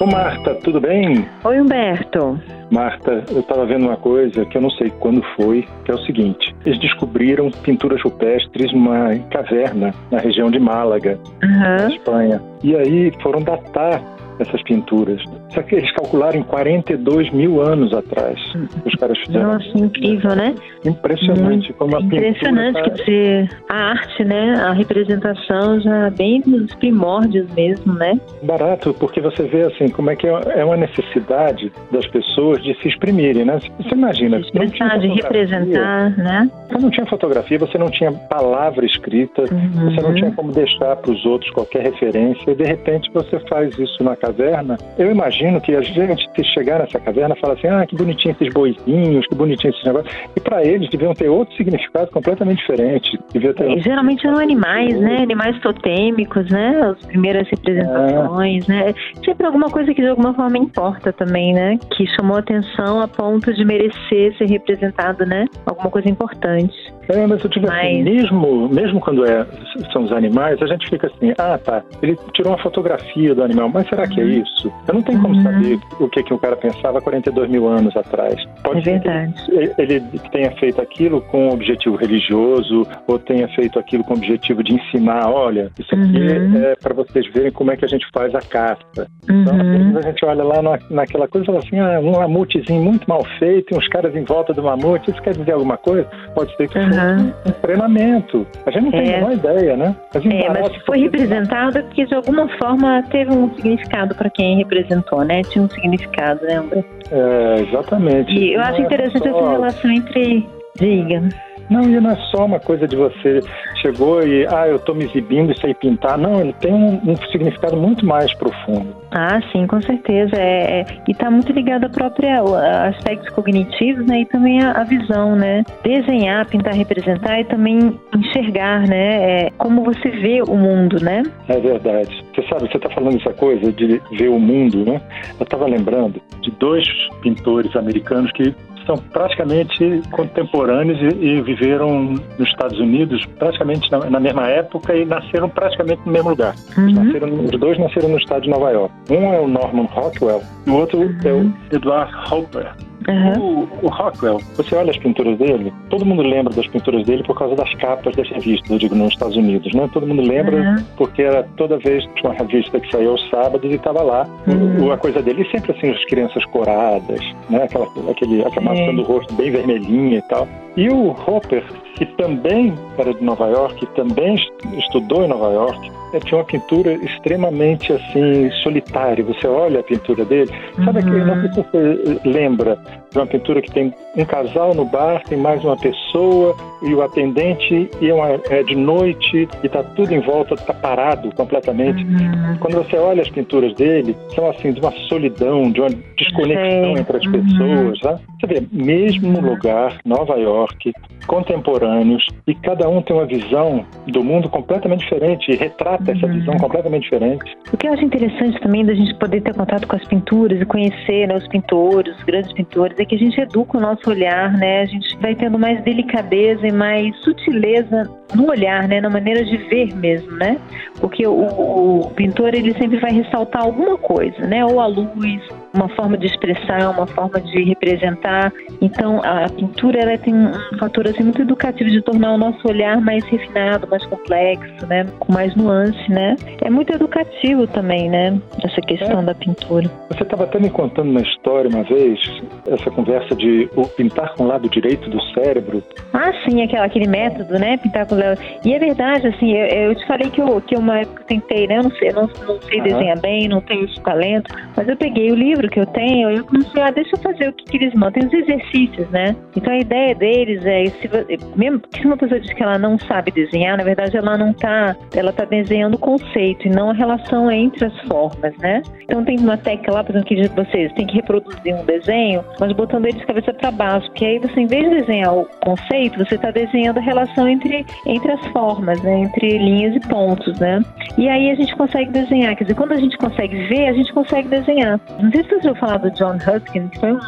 Ô Marta, tudo bem? Oi, Humberto. Marta, eu estava vendo uma coisa que eu não sei quando foi, que é o seguinte: eles descobriram pinturas rupestres numa caverna na região de Málaga, uhum. na Espanha. E aí foram datar essas pinturas. Só que eles calcularam em 42 mil anos atrás. Os caras fizeram. Nossa, incrível, né? Impressionante. como a Impressionante, pintura tá... dizer, a arte, né? A representação já bem nos primórdios mesmo, né? Barato, porque você vê assim, como é que é uma necessidade das pessoas de se exprimirem, né? Você imagina. De expressar, de representar, né? Você não tinha fotografia, você não tinha palavra escrita, uhum. você não tinha como deixar para os outros qualquer referência, e de repente você faz isso na caverna. Eu imagino que a gente, se chegar nessa caverna, fala assim: ah, que bonitinho esses boizinhos, que bonitinho esses negócios. E para eles deviam ter outro significado completamente diferente. Devia ter e, geralmente eram animais, né? Animais totêmicos, né? As primeiras representações, é. né? Sempre alguma coisa que de alguma forma importa também, né? Que chamou atenção a ponto de merecer ser representado, né? Alguma coisa importante. É, mas eu digo assim, mas... assim, mesmo, mesmo quando é, são os animais, a gente fica assim, ah tá, ele tirou uma fotografia do animal, mas será que é uhum. isso? Eu não tenho como uhum. saber o que, que o cara pensava 42 mil anos atrás. Pode é verdade. Ele, ele tenha feito aquilo com um objetivo religioso, ou tenha feito aquilo com o objetivo de ensinar, olha, isso aqui uhum. é para vocês verem como é que a gente faz a caça. Então, uhum. a gente olha lá na, naquela coisa e fala assim, ah, um mamutezinho muito mal feito, e uns caras em volta do mamute, isso quer dizer alguma coisa? Pode ser que uhum. um treinamento. A gente não tem é. nenhuma ideia, né? É, mas foi representado porque de alguma forma teve um significado para quem representou, né? Tinha um significado, André? É, exatamente. E eu não acho é interessante só... essa relação entre. Diga. Não, e não é só uma coisa de você chegou e, ah, eu estou me exibindo e sei pintar. Não, ele tem um, um, significado muito mais profundo. Ah, sim, com certeza. É, é e está muito ligado à própria aspectos cognitivos, né? E também a, a, visão, né? Desenhar, pintar, representar e também enxergar, né? É, como você vê o mundo, né? É verdade. Você sabe, você está falando essa coisa de ver o mundo, né? Eu estava lembrando de dois pintores americanos que são praticamente contemporâneos e, e, viveram nos Estados Unidos praticamente na, na, mesma época e nasceram praticamente no mesmo lugar. Uhum. Nasceram, os dois nasceram no estado de Nova York. Um é o Norman Rockwell e o outro uhum. é o uhum. Edward Hopper. Uhum. O, o, Rockwell, você olha as pinturas dele, todo mundo lembra das pinturas dele por causa das capas das revistas, eu digo, nos Estados Unidos, né? Todo mundo lembra uhum. porque era toda vez uma revista que saía aos sábados e estava lá uhum. a coisa dele. E sempre assim, as crianças coradas, né? Aquela, aquele, aquela maçã do rosto bem vermelhinha e tal. E o Hopper, que também era de Nova York, também estudou em Nova York, é, tinha uma pintura extremamente assim solitária. Você olha a pintura dele, sabe uhum. que não sei se você lembra de uma pintura que tem um casal no bar, tem mais uma pessoa e o atendente e é, uma, é de noite e está tudo em volta, está parado completamente. Uhum. Quando você olha as pinturas dele, são assim de uma solidão, de uma desconexão entre as uhum. pessoas. Né? Você vê, mesmo lugar, Nova York, contemporâneos e cada um tem uma visão do mundo completamente diferente e retrata essa visão uhum. completamente diferente. O que eu acho interessante também da gente poder ter contato com as pinturas e conhecer né, os pintores, os grandes pintores, é que a gente educa o nosso olhar, né? A gente vai tendo mais delicadeza e mais sutileza no olhar, né? Na maneira de ver mesmo, né? Porque o, o pintor ele sempre vai ressaltar alguma coisa, né? Ou a luz, uma forma de expressar, uma forma de representar. Então, a pintura ela tem um fator assim muito educativo de tornar o nosso olhar mais refinado, mais complexo, né, com mais nuance, né? É muito educativo também, né, essa questão é. da pintura. Você estava até me contando uma história uma vez, essa conversa de pintar com o lado direito do cérebro. Ah, sim, aquela, aquele método, né, pintar com o lado. E é verdade, assim, eu, eu te falei que eu que uma época tentei, né, eu não sei, eu não, não sei desenhar bem, não tenho esse talento, mas eu peguei o livro que eu tenho, eu comecei, ah, deixa eu fazer o que, que eles mandam. Os exercícios, né? Então a ideia deles é, se, mesmo que uma pessoa diz que ela não sabe desenhar, na verdade ela não tá, ela tá desenhando o conceito e não a relação entre as formas, né? Então tem uma técnica lá, por exemplo, que diz vocês tem que reproduzir um desenho, mas botando ele de cabeça para baixo, porque aí você, em vez de desenhar o conceito, você está desenhando a relação entre, entre as formas, né? Entre linhas e pontos, né? E aí a gente consegue desenhar, quer dizer, quando a gente consegue ver, a gente consegue desenhar. Não sei se você ouviu falar do John Huskin, que foi um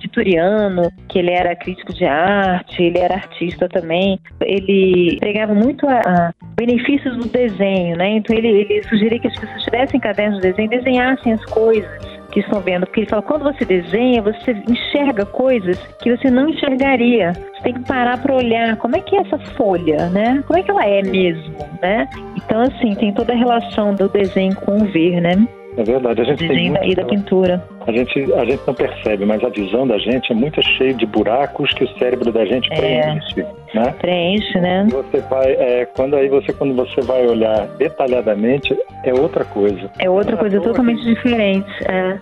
vitoriano, que ele era crítico de arte, ele era artista também. Ele pregava muito a, a benefícios do desenho, né? Então ele, ele sugeria que as pessoas tivessem cadernos de desenho, desenhassem as coisas que estão vendo, porque ele fala, quando você desenha, você enxerga coisas que você não enxergaria. Você tem que parar para olhar como é que é essa folha, né? Como é que ela é mesmo, né? Então, assim, tem toda a relação do desenho com o ver, né? É verdade. A gente desenho tem e da pintura. A gente, a gente não percebe, mas a visão da gente é muito cheia de buracos que o cérebro da gente É. preenche, né? Preenche, né? Você vai, é, quando aí você, quando você vai olhar detalhadamente, é outra coisa. É outra Não é coisa totalmente diferente. É.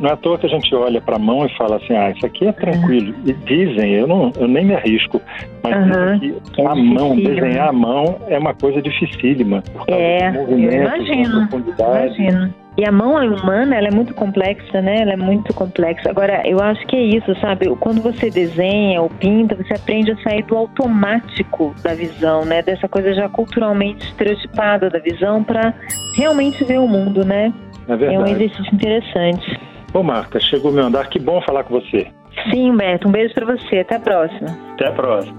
Não é à toa que a gente olha para a mão e fala assim, ah, isso aqui é tranquilo. E dizem, eu, não, eu nem me arrisco, mas dizem que Que é a mão, desenhar a mão é uma coisa dificílima. Por causa É, dos movimentos, imagino, da profundidade. Imagino. E a mão humana, ela é muito complexa, né? Ela é muito complexa. Agora, eu acho que é isso, sabe? Quando você desenha ou pinta, você aprende a sair do automático da visão, né? Dessa coisa já culturalmente estereotipada da visão para realmente ver o mundo, né? É É um exercício interessante. Ô, Marta, chegou meu andar. Que bom falar com você. Sim, Humberto, um beijo para você. Até a próxima. Até a próxima.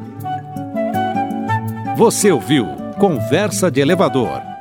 Você ouviu Conversa de Elevador